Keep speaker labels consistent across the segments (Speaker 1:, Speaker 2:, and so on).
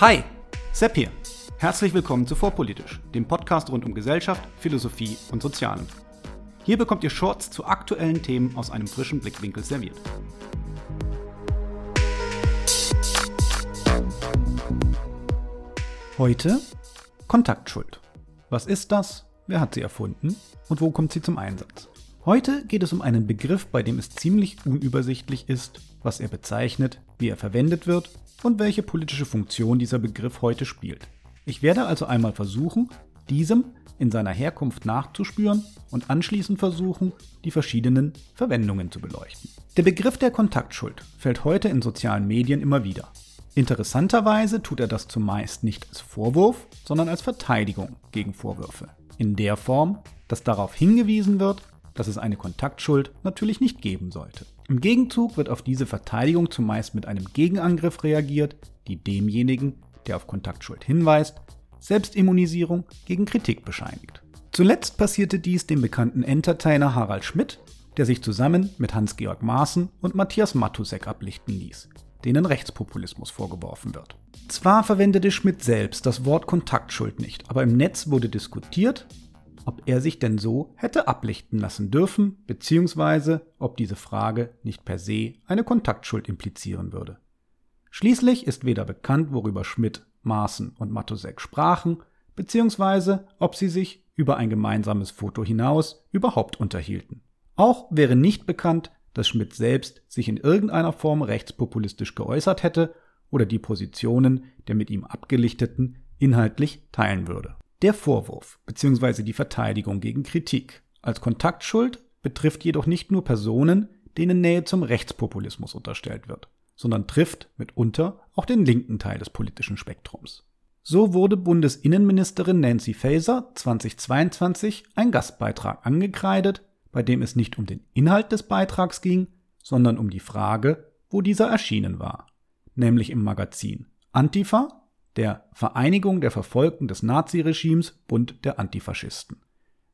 Speaker 1: Hi, Sepp hier. Herzlich willkommen zu Vorpolitisch, dem Podcast rund um Gesellschaft, Philosophie und Sozialem. Hier bekommt ihr Shorts zu aktuellen Themen aus einem frischen Blickwinkel serviert. Heute Kontaktschuld. Was ist das? Wer hat sie erfunden? Und wo kommt sie zum Einsatz? Heute geht es um einen Begriff, bei dem es ziemlich unübersichtlich ist, was er bezeichnet, wie er verwendet wird und welche politische Funktion dieser Begriff heute spielt. Ich werde also einmal versuchen, diesem in seiner Herkunft nachzuspüren und anschließend versuchen, die verschiedenen Verwendungen zu beleuchten. Der Begriff der Kontaktschuld fällt heute in sozialen Medien immer wieder. Interessanterweise tut er das zumeist nicht als Vorwurf, sondern als Verteidigung gegen Vorwürfe. In der Form, dass darauf hingewiesen wird, dass es eine Kontaktschuld natürlich nicht geben sollte. Im Gegenzug wird auf diese Verteidigung zumeist mit einem Gegenangriff reagiert, die demjenigen, der auf Kontaktschuld hinweist, Selbstimmunisierung gegen Kritik bescheinigt. Zuletzt passierte dies dem bekannten Entertainer Harald Schmidt, der sich zusammen mit Hans-Georg Maaßen und Matthias Matusek ablichten ließ, denen Rechtspopulismus vorgeworfen wird. Zwar verwendete Schmidt selbst das Wort Kontaktschuld nicht, aber im Netz wurde diskutiert, ob er sich denn so hätte ablichten lassen dürfen, beziehungsweise ob diese Frage nicht per se eine Kontaktschuld implizieren würde. Schließlich ist weder bekannt, worüber Schmidt, Maaßen und Matusek sprachen, beziehungsweise ob sie sich über ein gemeinsames Foto hinaus überhaupt unterhielten. Auch wäre nicht bekannt, dass Schmidt selbst sich in irgendeiner Form rechtspopulistisch geäußert hätte oder die Positionen der mit ihm abgelichteten inhaltlich teilen würde. Der Vorwurf bzw. die Verteidigung gegen Kritik als Kontaktschuld betrifft jedoch nicht nur Personen, denen Nähe zum Rechtspopulismus unterstellt wird, sondern trifft mitunter auch den linken Teil des politischen Spektrums. So wurde Bundesinnenministerin Nancy Faeser 2022 ein Gastbeitrag angekreidet, bei dem es nicht um den Inhalt des Beitrags ging, sondern um die Frage, wo dieser erschienen war, nämlich im Magazin Antifa der Vereinigung der Verfolgten des Naziregimes Bund der Antifaschisten,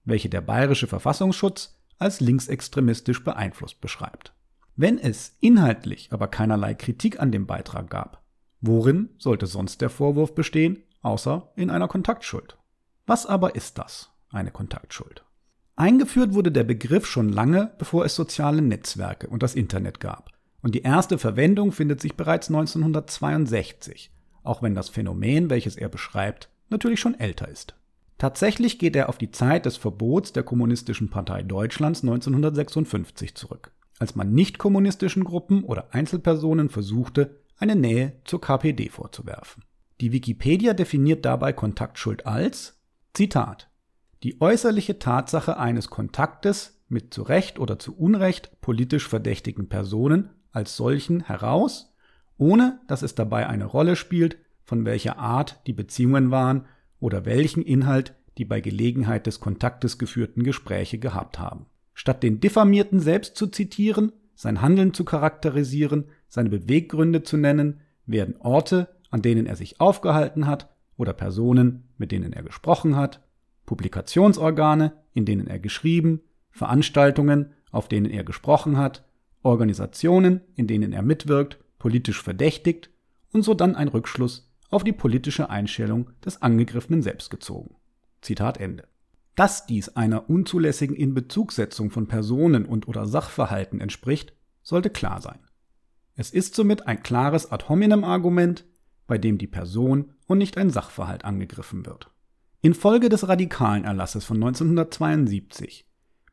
Speaker 1: welche der bayerische Verfassungsschutz als linksextremistisch beeinflusst beschreibt. Wenn es inhaltlich aber keinerlei Kritik an dem Beitrag gab, worin sollte sonst der Vorwurf bestehen, außer in einer Kontaktschuld? Was aber ist das, eine Kontaktschuld? Eingeführt wurde der Begriff schon lange, bevor es soziale Netzwerke und das Internet gab. Und die erste Verwendung findet sich bereits 1962 auch wenn das Phänomen, welches er beschreibt, natürlich schon älter ist. Tatsächlich geht er auf die Zeit des Verbots der Kommunistischen Partei Deutschlands 1956 zurück, als man nicht kommunistischen Gruppen oder Einzelpersonen versuchte, eine Nähe zur KPD vorzuwerfen. Die Wikipedia definiert dabei Kontaktschuld als Zitat die äußerliche Tatsache eines Kontaktes mit zu Recht oder zu Unrecht politisch verdächtigen Personen als solchen heraus ohne dass es dabei eine Rolle spielt, von welcher Art die Beziehungen waren oder welchen Inhalt die bei Gelegenheit des Kontaktes geführten Gespräche gehabt haben. Statt den Diffamierten selbst zu zitieren, sein Handeln zu charakterisieren, seine Beweggründe zu nennen, werden Orte, an denen er sich aufgehalten hat, oder Personen, mit denen er gesprochen hat, Publikationsorgane, in denen er geschrieben, Veranstaltungen, auf denen er gesprochen hat, Organisationen, in denen er mitwirkt politisch verdächtigt und so dann ein Rückschluss auf die politische Einstellung des Angegriffenen selbst gezogen. Zitat Ende. Dass dies einer unzulässigen Inbezugsetzung von Personen und oder Sachverhalten entspricht, sollte klar sein. Es ist somit ein klares ad hominem Argument, bei dem die Person und nicht ein Sachverhalt angegriffen wird. Infolge des radikalen Erlasses von 1972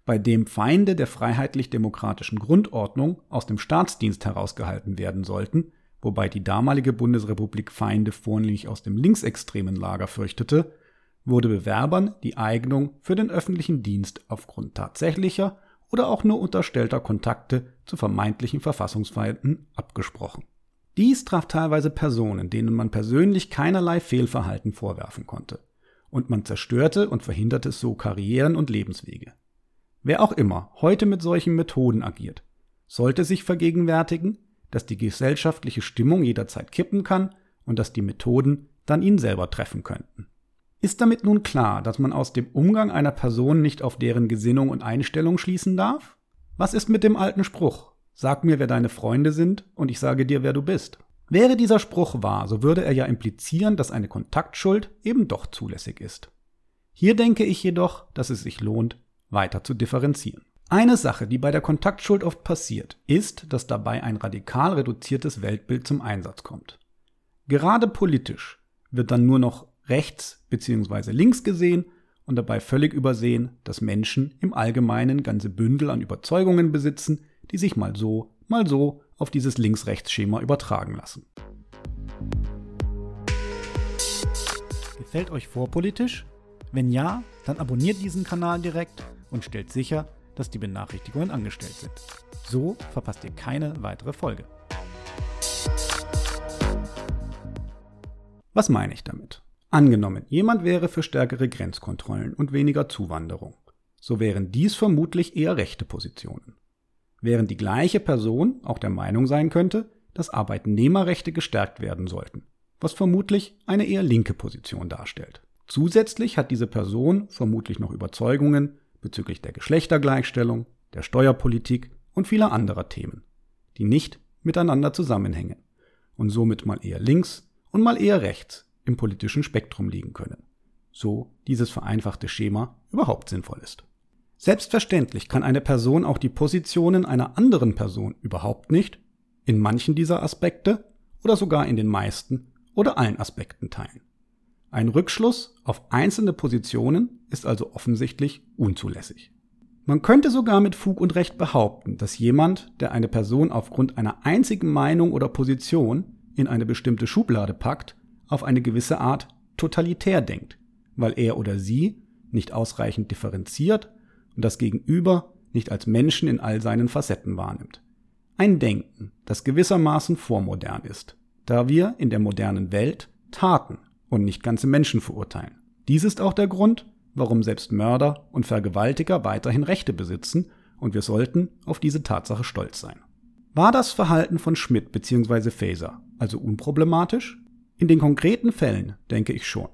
Speaker 1: bei dem Feinde der freiheitlich-demokratischen Grundordnung aus dem Staatsdienst herausgehalten werden sollten, wobei die damalige Bundesrepublik Feinde vornehmlich aus dem linksextremen Lager fürchtete, wurde Bewerbern die Eignung für den öffentlichen Dienst aufgrund tatsächlicher oder auch nur unterstellter Kontakte zu vermeintlichen Verfassungsfeinden abgesprochen. Dies traf teilweise Personen, denen man persönlich keinerlei Fehlverhalten vorwerfen konnte, und man zerstörte und verhinderte so Karrieren und Lebenswege. Wer auch immer heute mit solchen Methoden agiert, sollte sich vergegenwärtigen, dass die gesellschaftliche Stimmung jederzeit kippen kann und dass die Methoden dann ihn selber treffen könnten. Ist damit nun klar, dass man aus dem Umgang einer Person nicht auf deren Gesinnung und Einstellung schließen darf? Was ist mit dem alten Spruch? Sag mir, wer deine Freunde sind, und ich sage dir, wer du bist. Wäre dieser Spruch wahr, so würde er ja implizieren, dass eine Kontaktschuld eben doch zulässig ist. Hier denke ich jedoch, dass es sich lohnt, weiter zu differenzieren. Eine Sache, die bei der Kontaktschuld oft passiert, ist, dass dabei ein radikal reduziertes Weltbild zum Einsatz kommt. Gerade politisch wird dann nur noch rechts bzw. links gesehen und dabei völlig übersehen, dass Menschen im Allgemeinen ganze Bündel an Überzeugungen besitzen, die sich mal so, mal so auf dieses Links-Rechts-Schema übertragen lassen. Gefällt euch vorpolitisch? Wenn ja, dann abonniert diesen Kanal direkt und stellt sicher, dass die Benachrichtigungen angestellt sind. So verpasst ihr keine weitere Folge. Was meine ich damit? Angenommen, jemand wäre für stärkere Grenzkontrollen und weniger Zuwanderung. So wären dies vermutlich eher rechte Positionen. Während die gleiche Person auch der Meinung sein könnte, dass Arbeitnehmerrechte gestärkt werden sollten, was vermutlich eine eher linke Position darstellt. Zusätzlich hat diese Person vermutlich noch Überzeugungen bezüglich der Geschlechtergleichstellung, der Steuerpolitik und vieler anderer Themen, die nicht miteinander zusammenhängen und somit mal eher links und mal eher rechts im politischen Spektrum liegen können, so dieses vereinfachte Schema überhaupt sinnvoll ist. Selbstverständlich kann eine Person auch die Positionen einer anderen Person überhaupt nicht, in manchen dieser Aspekte oder sogar in den meisten oder allen Aspekten teilen. Ein Rückschluss auf einzelne Positionen ist also offensichtlich unzulässig. Man könnte sogar mit Fug und Recht behaupten, dass jemand, der eine Person aufgrund einer einzigen Meinung oder Position in eine bestimmte Schublade packt, auf eine gewisse Art totalitär denkt, weil er oder sie nicht ausreichend differenziert und das Gegenüber nicht als Menschen in all seinen Facetten wahrnimmt. Ein Denken, das gewissermaßen vormodern ist, da wir in der modernen Welt Taten und nicht ganze Menschen verurteilen. Dies ist auch der Grund, warum selbst Mörder und Vergewaltiger weiterhin Rechte besitzen und wir sollten auf diese Tatsache stolz sein. War das Verhalten von Schmidt bzw. Faser also unproblematisch? In den konkreten Fällen denke ich schon.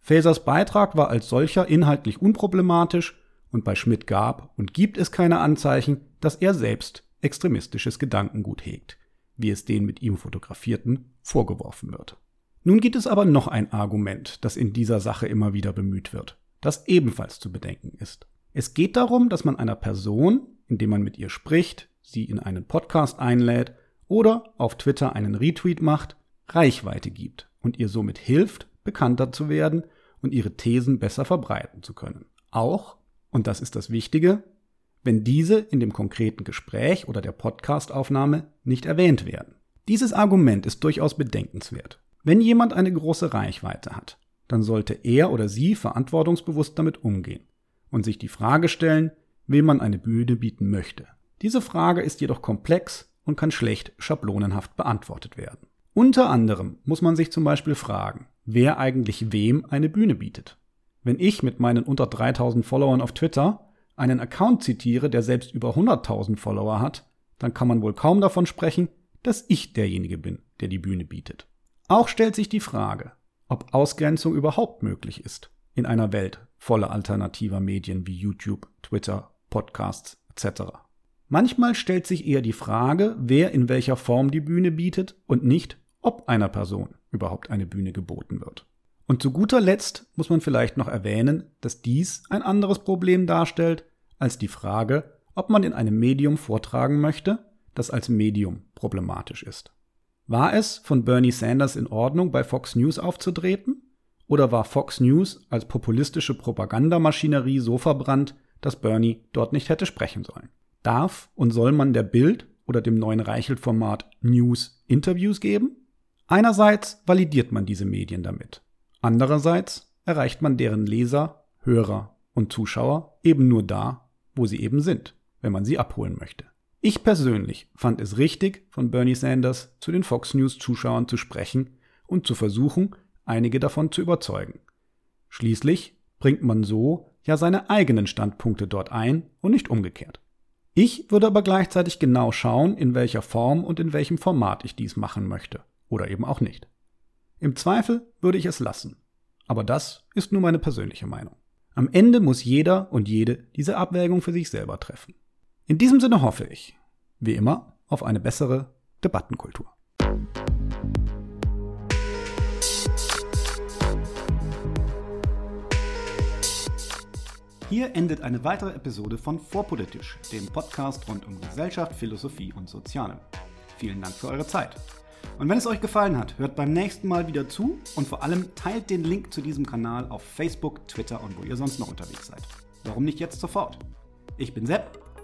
Speaker 1: Fasers Beitrag war als solcher inhaltlich unproblematisch und bei Schmidt gab und gibt es keine Anzeichen, dass er selbst extremistisches Gedankengut hegt, wie es den mit ihm Fotografierten vorgeworfen wird. Nun gibt es aber noch ein Argument, das in dieser Sache immer wieder bemüht wird, das ebenfalls zu bedenken ist. Es geht darum, dass man einer Person, indem man mit ihr spricht, sie in einen Podcast einlädt oder auf Twitter einen Retweet macht, Reichweite gibt und ihr somit hilft, bekannter zu werden und ihre Thesen besser verbreiten zu können. Auch, und das ist das Wichtige, wenn diese in dem konkreten Gespräch oder der Podcastaufnahme nicht erwähnt werden. Dieses Argument ist durchaus bedenkenswert. Wenn jemand eine große Reichweite hat, dann sollte er oder sie verantwortungsbewusst damit umgehen und sich die Frage stellen, wem man eine Bühne bieten möchte. Diese Frage ist jedoch komplex und kann schlecht schablonenhaft beantwortet werden. Unter anderem muss man sich zum Beispiel fragen, wer eigentlich wem eine Bühne bietet. Wenn ich mit meinen unter 3000 Followern auf Twitter einen Account zitiere, der selbst über 100.000 Follower hat, dann kann man wohl kaum davon sprechen, dass ich derjenige bin, der die Bühne bietet. Auch stellt sich die Frage, ob Ausgrenzung überhaupt möglich ist in einer Welt voller alternativer Medien wie YouTube, Twitter, Podcasts etc. Manchmal stellt sich eher die Frage, wer in welcher Form die Bühne bietet und nicht, ob einer Person überhaupt eine Bühne geboten wird. Und zu guter Letzt muss man vielleicht noch erwähnen, dass dies ein anderes Problem darstellt als die Frage, ob man in einem Medium vortragen möchte, das als Medium problematisch ist. War es von Bernie Sanders in Ordnung, bei Fox News aufzutreten? Oder war Fox News als populistische Propagandamaschinerie so verbrannt, dass Bernie dort nicht hätte sprechen sollen? Darf und soll man der Bild oder dem neuen Reichelt-Format News Interviews geben? Einerseits validiert man diese Medien damit. Andererseits erreicht man deren Leser, Hörer und Zuschauer eben nur da, wo sie eben sind, wenn man sie abholen möchte. Ich persönlich fand es richtig, von Bernie Sanders zu den Fox News Zuschauern zu sprechen und zu versuchen, einige davon zu überzeugen. Schließlich bringt man so ja seine eigenen Standpunkte dort ein und nicht umgekehrt. Ich würde aber gleichzeitig genau schauen, in welcher Form und in welchem Format ich dies machen möchte oder eben auch nicht. Im Zweifel würde ich es lassen. Aber das ist nur meine persönliche Meinung. Am Ende muss jeder und jede diese Abwägung für sich selber treffen. In diesem Sinne hoffe ich, wie immer, auf eine bessere Debattenkultur. Hier endet eine weitere Episode von Vorpolitisch, dem Podcast rund um Gesellschaft, Philosophie und Soziale. Vielen Dank für eure Zeit. Und wenn es euch gefallen hat, hört beim nächsten Mal wieder zu und vor allem teilt den Link zu diesem Kanal auf Facebook, Twitter und wo ihr sonst noch unterwegs seid. Warum nicht jetzt sofort? Ich bin Sepp